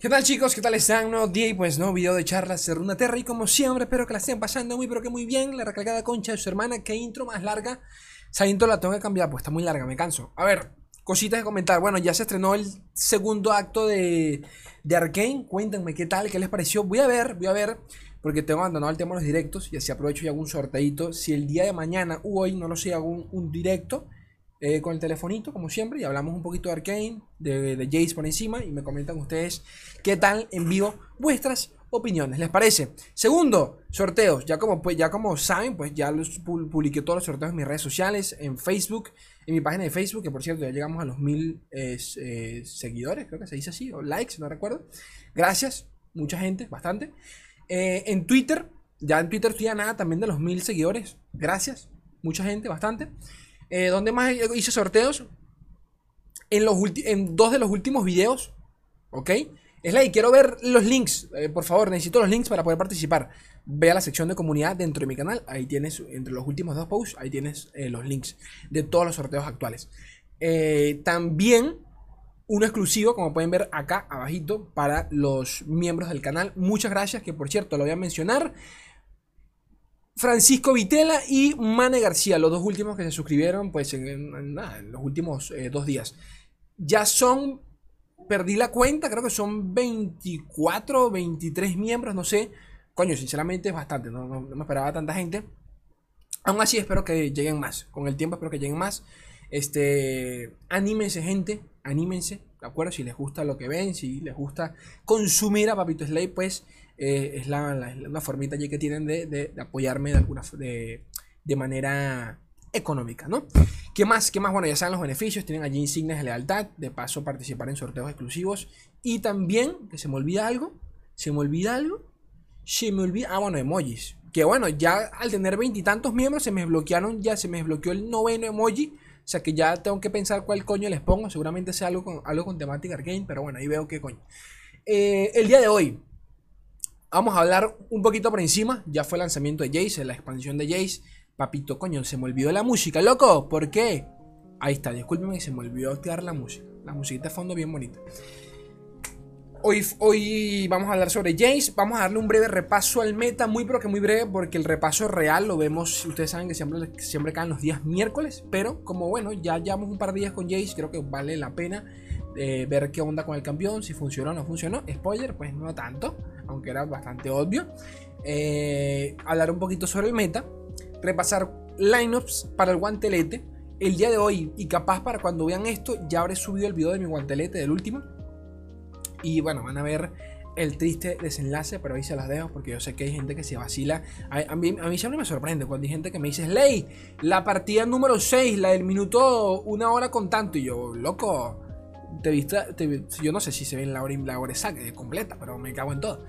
¿Qué tal chicos? ¿Qué tal están? Nuevo día y pues nuevo video de charlas de Runaterra y como siempre espero que la estén pasando muy pero que muy bien. La recalcada concha de su hermana, qué intro más larga. Esa intro la tengo que cambiar, pues está muy larga, me canso. A ver, cositas de comentar, bueno ya se estrenó el segundo acto de, de Arkane. Cuéntenme qué tal, qué les pareció. Voy a ver, voy a ver, porque tengo abandonado el tema de los directos Y así aprovecho y hago un sorteito Si el día de mañana u hoy, no lo sé, hago un directo eh, con el telefonito, como siempre, y hablamos un poquito de Arkane, de, de Jace por encima, y me comentan ustedes qué tal en vivo vuestras opiniones, ¿les parece? Segundo, sorteos, ya como, pues, ya como saben, pues ya los publiqué todos los sorteos en mis redes sociales, en Facebook, en mi página de Facebook, que por cierto ya llegamos a los mil eh, seguidores, creo que se dice así, o likes, no recuerdo. Gracias, mucha gente, bastante. Eh, en Twitter, ya en Twitter estoy a nada también de los mil seguidores, gracias, mucha gente, bastante. Eh, ¿Dónde más hice sorteos? En, los en dos de los últimos videos. ¿Ok? Es la quiero ver los links. Eh, por favor, necesito los links para poder participar. Ve a la sección de comunidad dentro de mi canal. Ahí tienes, entre los últimos dos posts, ahí tienes eh, los links de todos los sorteos actuales. también uno exclusivo, como pueden ver acá abajito, para los miembros del canal. Muchas gracias, que por cierto lo voy a mencionar. Francisco Vitela y Mane García, los dos últimos que se suscribieron pues en, los últimos eh, dos días. Ya son, perdí la cuenta, creo que son 24, 23 miembros, no sé. Coño, sinceramente es bastante, no, me esperaba tanta gente. Aún así espero que lleguen más, con el tiempo espero que lleguen más. Este, anímense gente, anímense, ¿de acuerdo? Si les gusta lo que ven, si les gusta consumir a Papito Slay, pues eh, es la, una formita allí que tienen de, apoyarme de alguna de, de, manera económica, ¿no? ¿Qué más? ¿Qué más? Bueno, ya saben los beneficios, tienen allí insignias de lealtad, de paso participar en sorteos exclusivos y también, que se me olvida algo, se me olvida algo, se me olvida, ah, bueno, emojis, que bueno, ya al tener veintitantos miembros se me bloquearon, ya se me desbloqueó el noveno emoji, o sea que ya tengo que pensar cuál coño les pongo, seguramente sea algo con, algo con temática arcane, pero bueno, ahí veo qué coño. Eh, el día de hoy, Vamos a hablar un poquito por encima. Ya fue el lanzamiento de Jace, la expansión de Jace. Papito, coño, se me olvidó la música, loco. ¿Por qué? Ahí está, discúlpenme, se me olvidó activar la música. La musiquita de fondo bien bonita. Hoy, hoy vamos a hablar sobre Jace. Vamos a darle un breve repaso al meta, muy pero que muy breve, porque el repaso real lo vemos. Ustedes saben que siempre, siempre caen los días miércoles, pero como bueno, ya llevamos un par de días con Jace, creo que vale la pena eh, ver qué onda con el campeón, si funcionó o no funcionó. Spoiler, pues no tanto, aunque era bastante obvio. Eh, hablar un poquito sobre el meta, repasar lineups para el guantelete. El día de hoy, y capaz para cuando vean esto, ya habré subido el video de mi guantelete del último. Y bueno, van a ver el triste desenlace, pero ahí se las dejo porque yo sé que hay gente que se vacila. A, mí, a mí siempre me sorprende cuando hay gente que me dice, Ley, la partida número 6, la del minuto, una hora con tanto. Y yo, loco, te viste, yo no sé si se ve en la hora, la hora exacta, completa, pero me cago en todo.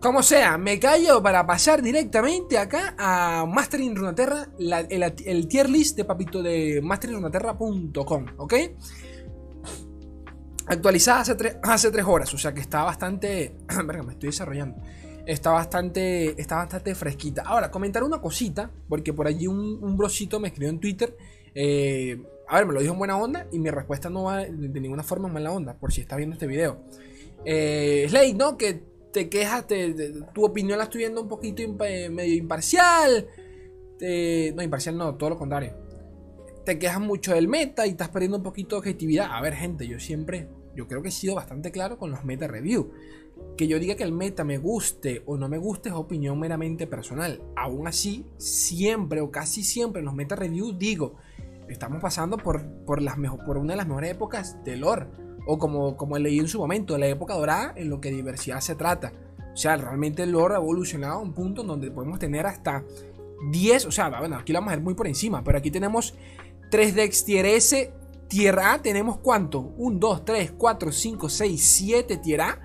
Como sea, me callo para pasar directamente acá a Mastering Runaterra, el, tier list de papito de masteringrunaterra.com, ¿ok? Actualizada hace, hace tres horas, o sea que está bastante... Verga, me estoy desarrollando. Está bastante, está bastante fresquita. Ahora, comentar una cosita, porque por allí un, un brosito me escribió en Twitter. Eh, a ver, me lo dijo en buena onda y mi respuesta no va de, ninguna forma en mala onda, por si está viendo este video. Eh, Slade, ¿no? Que te quejas, tu opinión la estoy viendo un poquito medio imparcial. no, imparcial no, todo lo contrario. Te quejas mucho del meta y estás perdiendo un poquito de objetividad. A ver, gente, yo siempre, yo creo que he sido bastante claro con los meta review. Que yo diga que el meta me guste o no me guste es opinión meramente personal. Aún así, siempre o casi siempre en los meta review digo estamos pasando por, por, una de las mejores épocas de lore. O como, como leí en su momento, la época dorada en lo que diversidad se trata. O sea, realmente el lore ha evolucionado a un punto en donde podemos tener hasta 10, o sea, bueno, aquí lo vamos a ver muy por encima, pero aquí tenemos 3 decks tier S, tier A, tenemos cuánto? 1, 2, 3, 4, 5, 6, 7 tier A.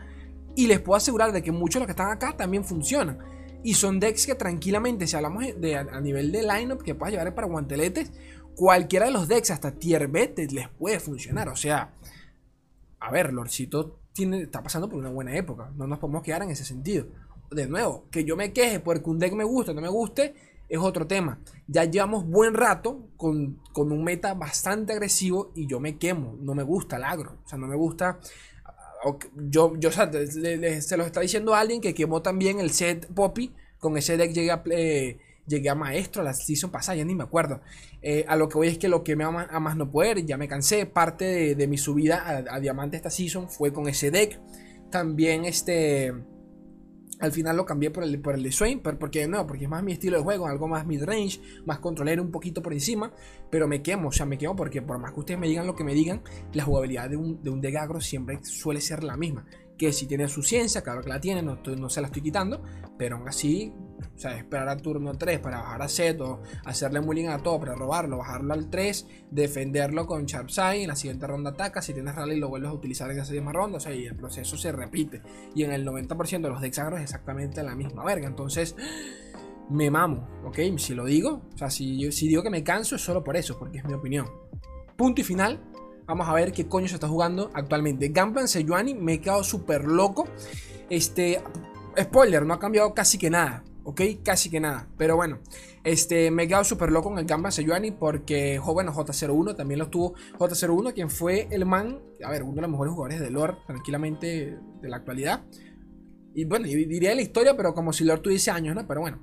Y les puedo asegurar de que muchos de los que están acá también funcionan. Y son decks que tranquilamente, si hablamos de, a, nivel de lineup, que puedas llevar para guanteletes, cualquiera de los decks, hasta tier B, les puede funcionar. O sea, a ver, Lorcito tiene, está pasando por una buena época. No nos podemos quedar en ese sentido. De nuevo, que yo me queje porque un deck me guste o no me guste, es otro tema. Ya llevamos buen rato con, un meta bastante agresivo y yo me quemo. No me gusta el agro. O sea, no me gusta. yo, yo o sea, se lo está diciendo alguien que quemó también el set Poppy. Con ese deck llegué a, llegué a maestro la season pasada, ya ni me acuerdo. Eh, a lo que voy es que lo que me ama a más no poder, ya me cansé. Parte de, mi subida a, diamante esta season fue con ese deck. También este al final lo cambié por el, por el de Swain, porque no, porque es más mi estilo de juego, algo más mid-range, más controlero un poquito por encima, pero me quemo, o sea, me quemo porque por más que ustedes me digan lo que me digan, la jugabilidad de un, de un deck agro siempre suele ser la misma que si tiene su ciencia, claro que la tiene, no, no se la estoy quitando, pero aún así, o sea, esperar al turno 3 para bajar a set o hacerle mulling a todo para robarlo, bajarlo al 3, defenderlo con Sharpside, en la siguiente ronda ataca, si tienes rally lo vuelves a utilizar en esa misma ronda, o sea, y el proceso se repite. Y en el 90% de los agros es exactamente la misma verga, entonces me mamo, ¿ok? Si lo digo, o sea, si, si digo que me canso es solo por eso, porque es mi opinión. Punto y final. Vamos a ver qué coño se está jugando actualmente. Gunplan Sejuani me he quedado súper loco. Este, spoiler, no ha cambiado casi que nada. ¿ok? Casi que nada. Pero bueno, este, me he quedado súper loco con el Gamba Sejuani porque, bueno, J01 también lo tuvo. J01, quien fue el man, a ver, uno de los mejores jugadores de lore, tranquilamente, de la actualidad. Y bueno, diría la historia, pero como si lore tuviese años, ¿no? Pero bueno,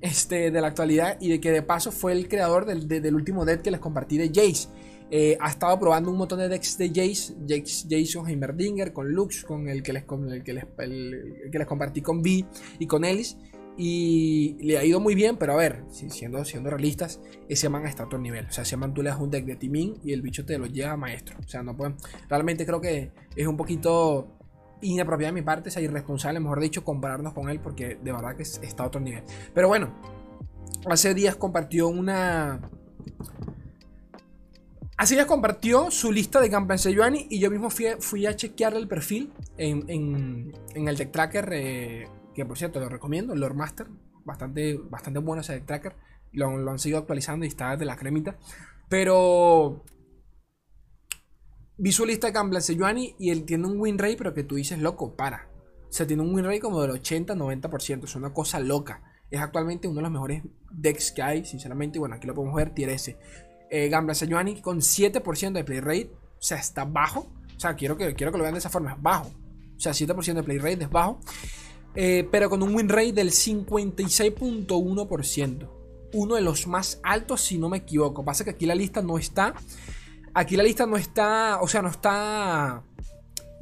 este, de la actualidad y de que de paso fue el creador del, del último dead que les compartí de Jace. Eh, ha estado probando un montón de decks de Jace, Jason Heimerdinger, con Lux, con el que les, que les, que les compartí con V y con Ellis. Y le ha ido muy bien, pero a ver, siendo, siendo realistas, ese man está a otro nivel. O sea, ese man tú le das un deck de Timin y el bicho te lo lleva a maestro. O sea, no pueden. Realmente creo que es un poquito inapropiado de mi parte, es irresponsable, mejor dicho, compararnos con él porque de verdad que está a otro nivel. Pero bueno, hace días compartió una Así ya compartió su lista de Campeones de y yo mismo fui, a chequearle el perfil en, el Deck Tracker, eh, que por cierto lo recomiendo, Lord Master, bastante, bastante bueno ese Deck Tracker, lo, han seguido actualizando y está de la cremita, pero vi su lista de de y él tiene un win rate, pero que tú dices, loco, para. O sea, tiene un win rate como del 80-90%, es una cosa loca. Es actualmente uno de los mejores decks que hay, sinceramente, y bueno, aquí lo podemos ver, tier S eh, Gambler Sejuani con 7% de play rate. O sea, está bajo. O sea, quiero que, quiero que lo vean de esa forma. Es bajo. O sea, 7% de play rate es bajo. Eh, pero con un win rate del 56.1%. Uno de los más altos, si no me equivoco. Pasa que aquí la lista no está. Aquí la lista no está. O sea, no está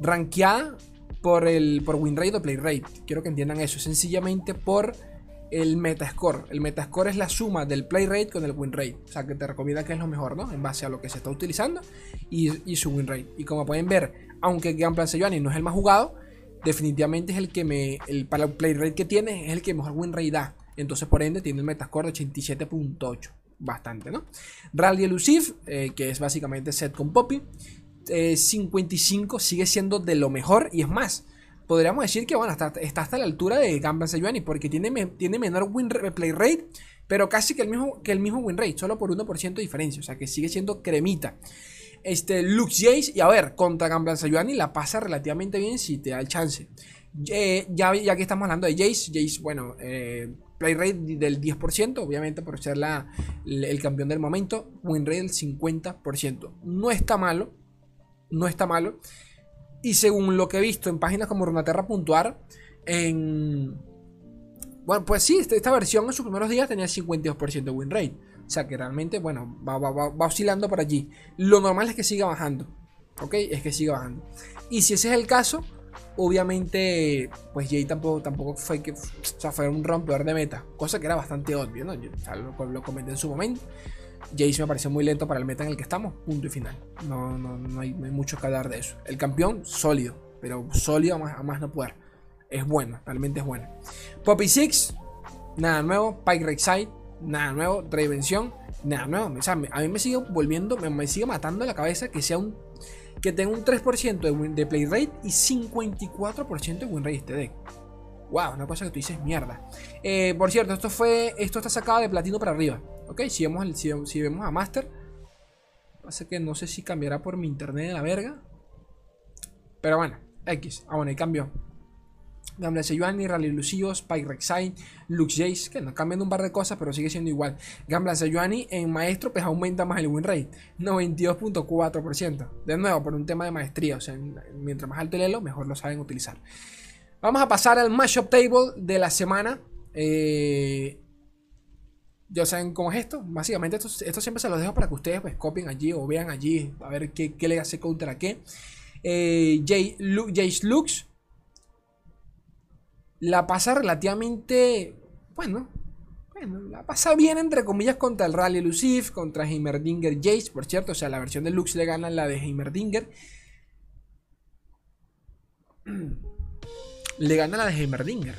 rankeada por el por win rate o play rate. Quiero que entiendan eso. Sencillamente por el Metascore. El Metascore es la suma del play rate con el win rate. O sea, que te recomienda que es lo mejor, ¿no? En base a lo que se está utilizando y, su win rate. Y como pueden ver, aunque Gunplan Sejuani no es el más jugado, definitivamente es el que me. El, para el play rate que tiene, es el que mejor win rate da. Entonces, por ende, tiene el Metascore de 87.8. Bastante, ¿no? Rally Elusive, eh, que es básicamente set con Poppy. 55 eh, sigue siendo de lo mejor y es más podríamos decir que bueno, está, está hasta la altura de Gamba Sejuani porque tiene, tiene menor win play rate, pero casi que el mismo, que el mismo win rate, solo por 1% de diferencia, o sea que sigue siendo cremita. Este, Lux Jace, y a ver, contra Gamba Sejuani la pasa relativamente bien si te da el chance. ya, ya que estamos hablando de Jace, Jace, bueno, eh, play rate del 10%, obviamente por ser la, el campeón del momento, win rate del 50%. No está malo, no está malo. Y según lo que he visto en páginas como Runaterra.ar, en. Bueno, pues sí, este, esta versión en sus primeros días tenía el 52% de win rate. O sea que realmente, bueno, va, oscilando por allí. Lo normal es que siga bajando. ¿Ok? Es que siga bajando. Y si ese es el caso, obviamente, pues Jay tampoco, tampoco fue que. O sea, fue un rompedor de meta. Cosa que era bastante obvio, ¿no? Yo, lo comenté en su momento. Jace me pareció muy lento para el meta en el que estamos, punto y final. No, no, hay, mucho que hablar de eso. El campeón, sólido, pero sólido a más, no poder. Es bueno, realmente es bueno. Poppy Six, nada nuevo. Pike Rek'Sai, nada nuevo. Reinvención, nada nuevo. A mí me sigue volviendo, me, sigue matando la cabeza que sea un. Que tenga un 3% de, de play rate y 54% de win rate este deck. Wow, una cosa que tú dices mierda. Eh, por cierto, esto fue. Esto está sacado de platino para arriba. Ok, si vemos, si, vemos a Master. Pasa que no sé si cambiará por mi internet de la verga. Pero bueno, X. Ah, bueno, y cambió. Gambler Sejuani, Rally Lucio, Spike Rek'Sai, Lux Jace, que no cambian un par de cosas, pero sigue siendo igual. Gambler Sejuani en maestro, pues aumenta más el win rate, 92.4%. De nuevo, por un tema de maestría, o sea, mientras más alto el elo, mejor lo saben utilizar. Vamos a pasar al matchup table de la semana. Eh, ya saben cómo es esto. Básicamente, esto, siempre se los dejo para que ustedes pues, copien allí o vean allí a ver qué, le hace counter a qué. Eh, Jace Lux la pasa relativamente. Bueno, bueno, la pasa bien entre comillas contra el Rally Lucif, contra Heimerdinger Jace, por cierto. O sea, la versión de Lux le gana la de Heimerdinger. le gana la de Heimerdinger.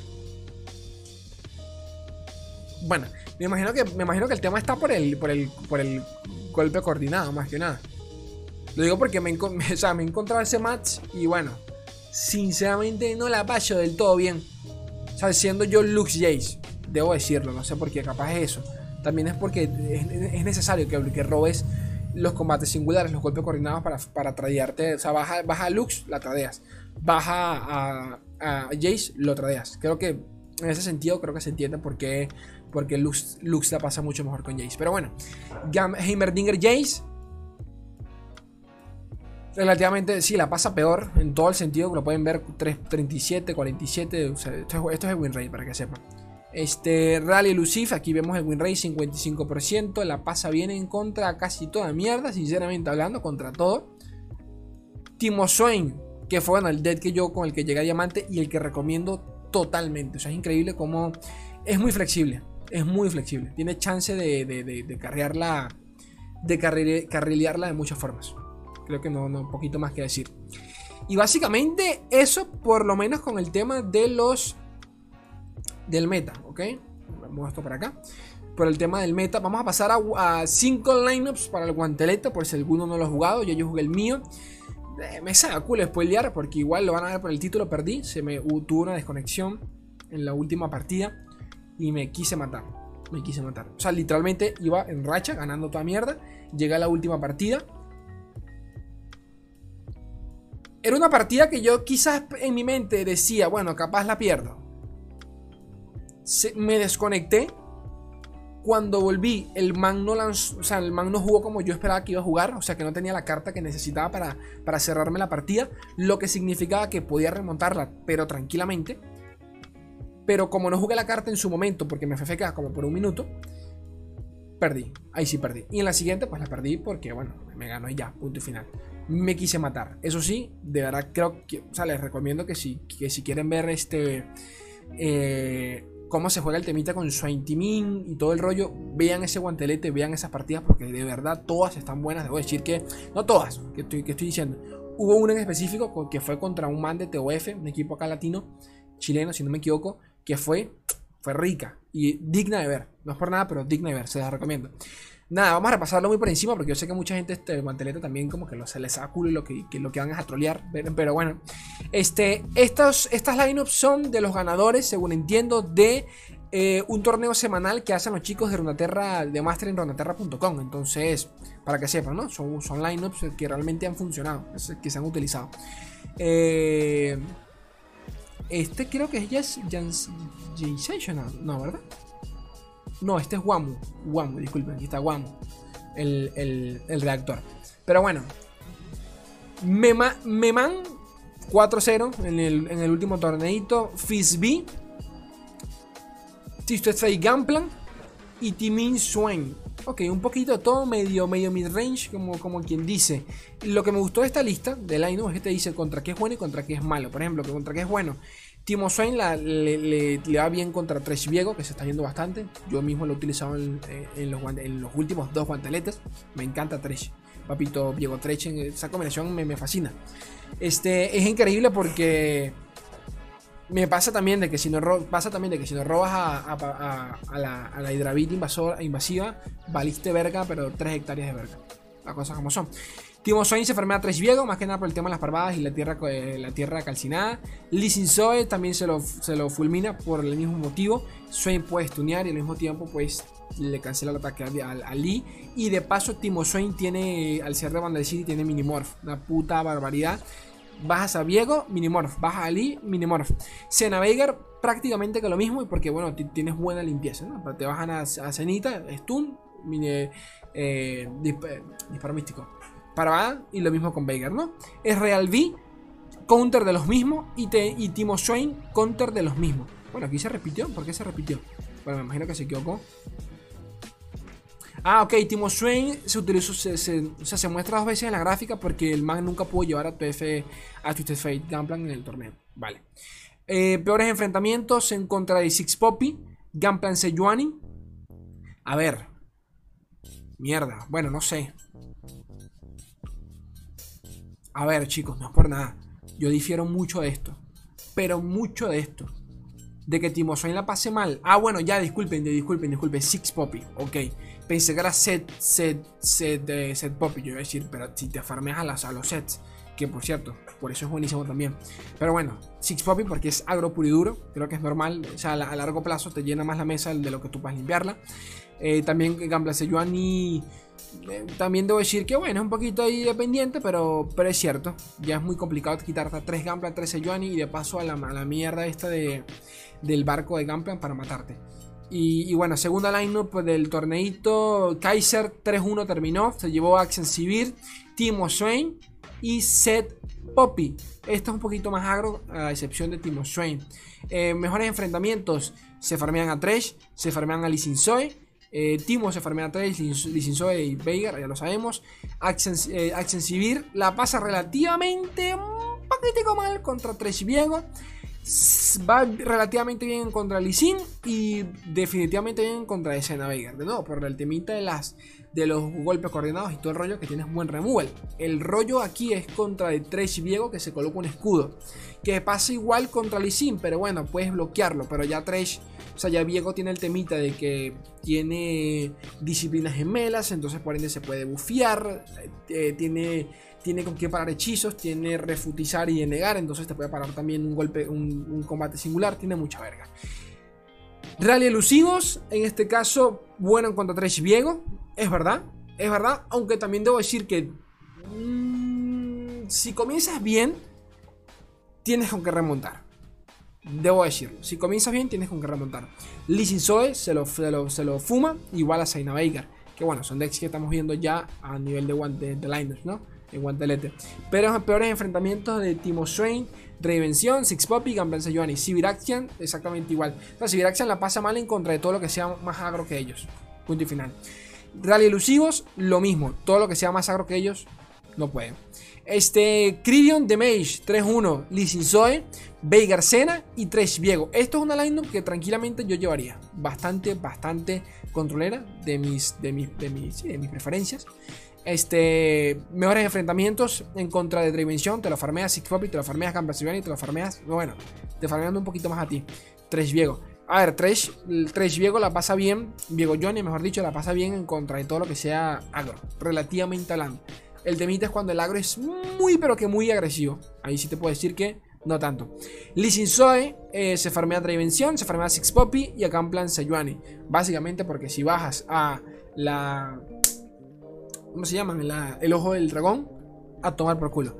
Bueno, me imagino que, me imagino que el tema está por el, por el, por el golpe coordinado, más que nada. Lo digo porque me, o sea, me he encontrado ese match y bueno, sinceramente no la paso del todo bien. O sea, siendo yo Lux Jace, debo decirlo, no sé por qué, capaz es eso. También es porque es, necesario que, que robes los combates singulares, los golpes coordinados para, para tradearte. O sea, baja, baja Lux, la tradeas. Baja a, a Jace, lo tradeas. Creo que en ese sentido, creo que se entiende por qué, porque Lux, la pasa mucho mejor con Jace. Pero bueno, Heimerdinger Jace. Relativamente, sí, la pasa peor en todo el sentido que lo pueden ver 337, 47. O sea, esto, es, el win para que sepan. Este, Rally Lucif, aquí vemos el win rate 55%. La pasa bien en contra casi toda mierda, sinceramente hablando, contra todo. Timo Swain, que fue el dead que yo con el que llegué a Diamante y el que recomiendo totalmente. O sea, es increíble cómo es muy flexible es muy flexible. Tiene chance de, de, de, carrearla, de carrilearla de muchas formas. Creo que no, no, poquito más que decir. Y básicamente eso, por lo menos con el tema de los... Del meta, ¿ok? Vamos esto para acá. Por el tema del meta, vamos a pasar a 5 lineups para el guantelete, por si alguno no lo ha jugado. Yo, yo jugué el mío. Eh, me saca cool spoilear porque igual lo van a ver por el título, perdí. Se me tuvo una desconexión en la última partida y me quise matar. Me quise matar. O sea, literalmente iba en racha, ganando toda mierda. Llegué a la última partida. Era una partida que yo quizás en mi mente decía, bueno, capaz la pierdo. me desconecté. Cuando volví, el man no lanzó, o sea, el man no jugó como yo esperaba que iba a jugar, o sea, que no tenía la carta que necesitaba para, para cerrarme la partida, lo que significaba que podía remontarla, pero tranquilamente. Pero como no jugué la carta en su momento, porque me fue como por un minuto, perdí. Ahí sí perdí. Y en la siguiente, pues la perdí porque, bueno, me ganó y ya, punto y final. Me quise matar. Eso sí, de verdad creo que, o sea, les recomiendo que si, que si quieren ver este... Eh, cómo se juega el temita con Swain Timin y todo el rollo, vean ese guantelete, vean esas partidas porque de verdad todas están buenas. Debo decir que, no todas, que estoy, que estoy diciendo. Hubo una en específico que fue contra un man de TOF, un equipo acá latino, chileno, si no me equivoco, que fue, fue rica y digna de ver. No es por nada, pero digna de ver, se las recomiendo. Nada, vamos a repasarlo muy por encima porque yo sé que mucha gente este guantelete también como que lo, se les saca culo y lo que, lo que van es a trolear. Pero bueno, este, estos, estas lineups son de los ganadores, según entiendo, de eh, un torneo semanal que hacen los chicos de Rondaterra, de Master en Rondaterra.com. Entonces, para que sepan, ¿no? Son, son lineups que realmente han funcionado, que se han utilizado. Eh, este creo que es Jazz, no, ¿verdad? No, este es Wamu. Wamu, disculpen, aquí está Wamu, el, el, reactor. Pero bueno, Mema, Meman 4-0 en el, en el último torneito. Fizz-B, Tisto Gamplan y Timin Swain. Ok, un poquito todo medio, medio mid-range, como, como quien dice. Lo que me gustó de esta lista de Linux es que te dice contra qué es bueno y contra qué es malo. Por ejemplo, contra qué es bueno. Timo Swain le, va bien contra Tresh Viego, que se está viendo bastante. Yo mismo lo he utilizado en, los, últimos dos guanteletes. Me encanta Tresh. Papito Viego Tresh, esa combinación me, me fascina. Este, es increíble porque me pasa también de que si no, pasa también de que si no robas a, la, a invasora, invasiva, valiste verga, pero 3 hectáreas de verga. Las cosas como son. Timo Swain se enferma a tres viegos, más que nada por el tema de las parvadas y la tierra, eh, la tierra calcinada. Lee Sin Zoe también se lo, se lo fulmina por el mismo motivo. Swain puede stunear y al mismo tiempo pues le cancela el ataque a, Lee. Y de paso Timo Swain tiene, al ser de Vandal City, tiene Minimorph. Una puta barbaridad. Bajas a Viego, Minimorph. Bajas a Lee, Minimorph. Sena Veigar, prácticamente que lo mismo. Y porque, bueno, tienes buena limpieza. Te bajan a, a Cenita, Stun, mini, eh, disparo místico. Para y lo mismo con Veigar, ¿no? Es Real V, counter de los mismos. Y, Timo Swain, counter de los mismos. Bueno, aquí se repitió. ¿Por qué se repitió? Bueno, me imagino que se equivocó. Ah, ok, Timo Swain se utilizó, se, o sea, se muestra dos veces en la gráfica porque el man nunca pudo llevar a TF, a Twisted Fate Gunplan en el torneo. Vale. Eh, peores enfrentamientos en contra de Six Poppy, Gunplan Sejuani. A ver. Mierda, bueno, no sé. A ver, chicos, no es por nada. Yo difiero mucho de esto. Pero mucho de esto. De que Timo Swain la pase mal. Ah, bueno, ya, disculpen, disculpen, disculpen. Six Poppy, ok. Pensé que era set, set, set, de set Poppy. Yo iba a decir, pero si te farmeas a, las, a los sets. Que por cierto, por eso es buenísimo también. Pero bueno, Six Poppy porque es agro puro y duro. Creo que es normal. O sea, a, largo plazo te llena más la mesa de lo que tú puedas limpiarla. Eh, también Gambla Sejuani. Eh, también debo decir que bueno, es un poquito ahí dependiente, pero, pero es cierto. Ya es muy complicado quitarte a 3 Gambla, 3 Sejuani y de paso a la, a mierda esta de, del barco de Gamplan para matarte. Y, bueno, segunda lineup del torneito. Kaiser 3-1 terminó. Se llevó a Sivir, Timo Swain y Seth Poppy. Esto es un poquito más agro, a excepción de Timo Swain. Eh, mejores enfrentamientos: se farmean a Tresh, se farmean a Lisinzoe. Eh, Timo se farmea a Tresh, Lisinzoe y Veigar, ya lo sabemos. Axen, eh, la pasa relativamente un poquitico mal contra Tresh Viego va relativamente bien contra Sin y definitivamente bien contra Escena Veigar. De nuevo, por el temita de, las, de los golpes coordinados y todo el rollo que tienes buen removal. El rollo aquí es contra el Trash Viego que se coloca un escudo. Que pasa igual contra Sin, pero bueno, puedes bloquearlo. Pero ya Trash, o sea, ya Viego tiene el temita de que tiene disciplinas gemelas, entonces por ende se puede bufear. Eh, tiene tiene con qué parar hechizos, tiene refutizar y denegar, entonces te puede parar también un golpe, un, combate singular, tiene mucha verga. Rally elusivos, en este caso, bueno en cuanto a Trash Viego, es verdad, es verdad, aunque también debo decir que mm, si comienzas bien, tienes con qué remontar. Debo decirlo, si comienzas bien, tienes con qué remontar. Lee Zoe se lo, se lo, fuma, igual a Saina Veigar, que bueno, son decks que estamos viendo ya a nivel de, de, de liners, ¿no? en guantelete. Pero los peores enfrentamientos de Timo Swain, Revención, Six Poppy, Gamblense Giovanni. Sibiraxian, exactamente igual. O sea, la pasa mal en contra de todo lo que sea más agro que ellos. Punto y final. Rally elusivos, lo mismo. Todo lo que sea más agro que ellos, no pueden. Este, Cridion de Mage 3-1, Lisin Zoe, Veigar Sena y Tresh Viego. Esto es una lineup que tranquilamente yo llevaría. Bastante, bastante controlera de mis, de mis, de mis, de mis preferencias. Este, mejores enfrentamientos en contra de Dimension. Te lo farmeas Six Poppy, te lo farmeas y te lo farmeas. Bueno, te farmeando un poquito más a ti. Tres Viego. A ver, Tres, Tres Viego la pasa bien. Viego Johnny, mejor dicho, la pasa bien en contra de todo lo que sea agro. Relativamente hablando. El temita es cuando el agro es muy, pero que muy agresivo. Ahí sí te puedo decir que no tanto. Lee Sin Zoe eh, se farmea Dimension, se farmea Six Poppy y acá en plan Sejuani. Básicamente porque si bajas a la ¿Cómo se llaman? el ojo del dragón. A tomar por culo.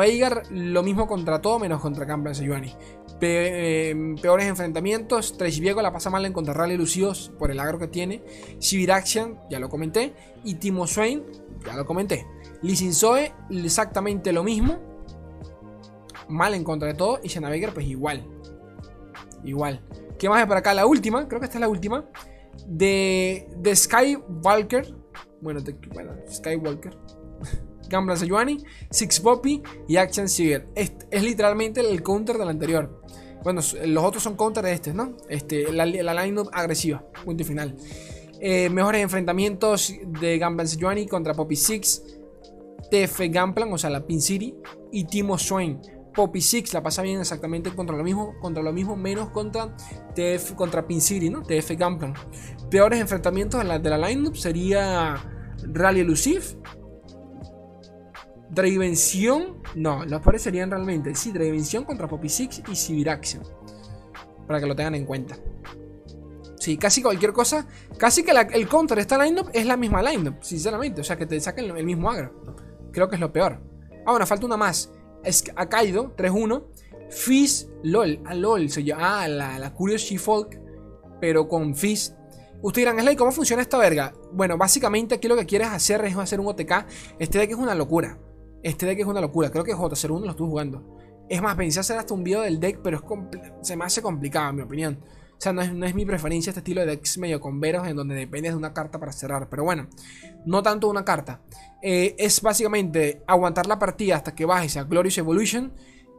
Veigar, lo mismo contra todo menos contra Campbell Sejuani. Em, peores enfrentamientos. Trash Viego la pasa mal en contra Rally Lucidos por el agro que tiene. Shiviraxian, ya lo comenté. Y Timo Swain, ya lo comenté. Sin Zoe, exactamente lo mismo. Mal en contra de todo. Y Veigar, pues igual. Igual. ¿Qué más hay por acá? La última, creo que esta es la última. De, de Sky Valker bueno, Skywalker, Gambler Sejuani, Six Poppy y Action Seager. Es, es, literalmente el counter del anterior. Bueno, los otros son counter de este, ¿no? Este, la, la lineup agresiva. Punto y final. Eh, mejores enfrentamientos de Gambler Sejuani contra Poppy Six, TF Gamplan, o sea, la Pin City, y Timo Swain. Poppy Six la pasa bien exactamente contra lo mismo, contra lo mismo menos contra TF, contra Pin City, ¿no? TF Gamplan. Peores enfrentamientos de la, de la lineup sería Rally Elusive. Dravención. No, los peores serían realmente. Sí, Dravención contra Poppy Six y Sibiraxion. Para que lo tengan en cuenta. Sí, casi cualquier cosa. Casi que el counter de esta lineup es la misma lineup, sinceramente. O sea, que te saquen el mismo agro. Creo que es lo peor. Ah, bueno, falta una más. es ha caído 3-1. Fizz, LOL, a LOL, se llama, ah, la, la Curious She-Folk, pero con Fizz. Ustedes dirán, Slay, ¿cómo funciona esta verga? Bueno, básicamente aquí lo que quieres hacer es hacer un OTK. Este deck es una locura. Este deck es una locura. Creo que J01 lo estuve jugando. Es más, pensé hacer hasta un video del deck, pero es se me hace complicado, en mi opinión. O sea, no es, mi preferencia este estilo de decks medio con veros en donde dependes de una carta para cerrar. Pero bueno, no tanto una carta. Eh, es básicamente aguantar la partida hasta que bajes a Glorious Evolution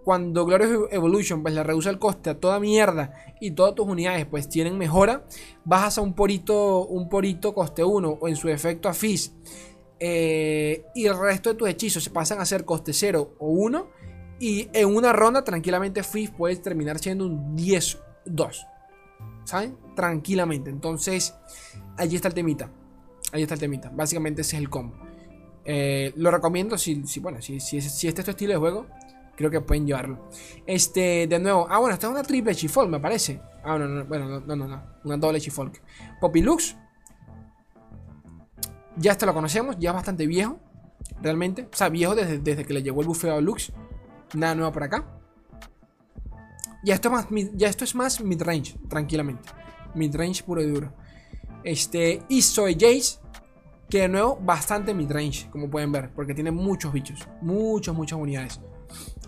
cuando Glorious Evolution pues le reduce el coste a toda mierda y todas tus unidades pues tienen mejora, bajas a un porito, un porito coste 1 o en su efecto a Fizz eh, y el resto de tus hechizos se pasan a ser coste 0 o 1 y en una ronda tranquilamente Fizz puede terminar siendo un 10-2. ¿Saben? Tranquilamente. Entonces, allí está el temita. Allí está el temita. Básicamente ese es el combo. Eh, lo recomiendo si, bueno, si, si, si este es tu estilo de juego creo que pueden llevarlo. Este, de nuevo. Ah, bueno, esta es una triple Chifolk, me parece. Ah, no, no, bueno, no, no, no. Una doble Chifolk. Poppy Lux. Ya este lo conocemos, ya es bastante viejo. Realmente. O sea, viejo desde, desde que le llegó el bufeo a Lux. Nada nuevo por acá. Ya esto es más, ya esto es más mid-range, tranquilamente. Mid-range puro y duro. Este, y Soy Jace. Que de nuevo, bastante mid-range, como pueden ver. Porque tiene muchos bichos. Muchas, muchas unidades.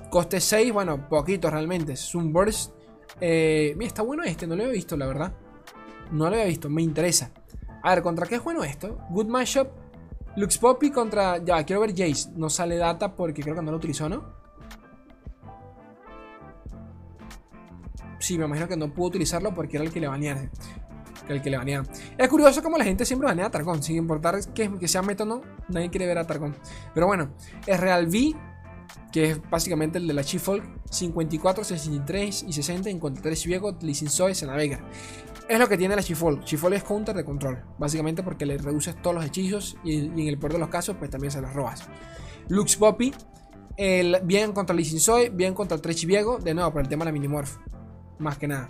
Coste 6, bueno, poquito realmente. Sunburst. Eh, mira, está bueno este, no lo había visto, la verdad. No lo había visto, me interesa. A ver, ¿contra qué es bueno esto? Good Mashup. Lux Poppy contra. Ya, quiero ver Jace. No sale data porque creo que no lo utilizó, ¿no? Sí, me imagino que no pudo utilizarlo porque era el que le baneara. El que le banearon. Es curioso como la gente siempre banea a Targon. Sin importar que, sea meta no, nadie quiere ver a Targon. Pero bueno, es Real V que es básicamente el de la Chifolk, 54, 63 y 60 en contra 3 Viego, Lisinsoe, Senavegar. Es lo que tiene la Chifolk. Chifolk es counter de control, básicamente porque le reduces todos los hechizos y, en el peor de los casos, pues también se los robas. Lux Poppy, el, bien contra Lisinsoe, bien contra 3 Viego, de nuevo por el tema de la Minimorph, más que nada.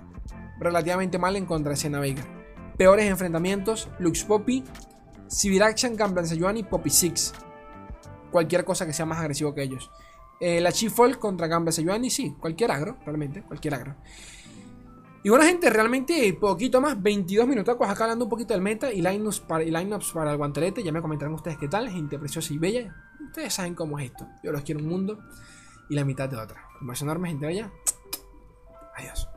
Relativamente mal en contra de Senavegar. Peores enfrentamientos: Lux Poppy, Siviraction, Gamblan Sayuan y Poppy 6 cualquier cosa que sea más agresivo que ellos. Eh, la Chifolk contra Gamba y sí, cualquier agro, realmente, cualquier agro. Y bueno, gente, realmente poquito más, 22 minutos acá hablando un poquito del meta y lineups para, y para el guantelete. Ya me comentarán ustedes qué tal, gente preciosa y bella. Ustedes saben cómo es esto. Yo los quiero un mundo y la mitad de otra. Un beso enorme, gente bella. Adiós.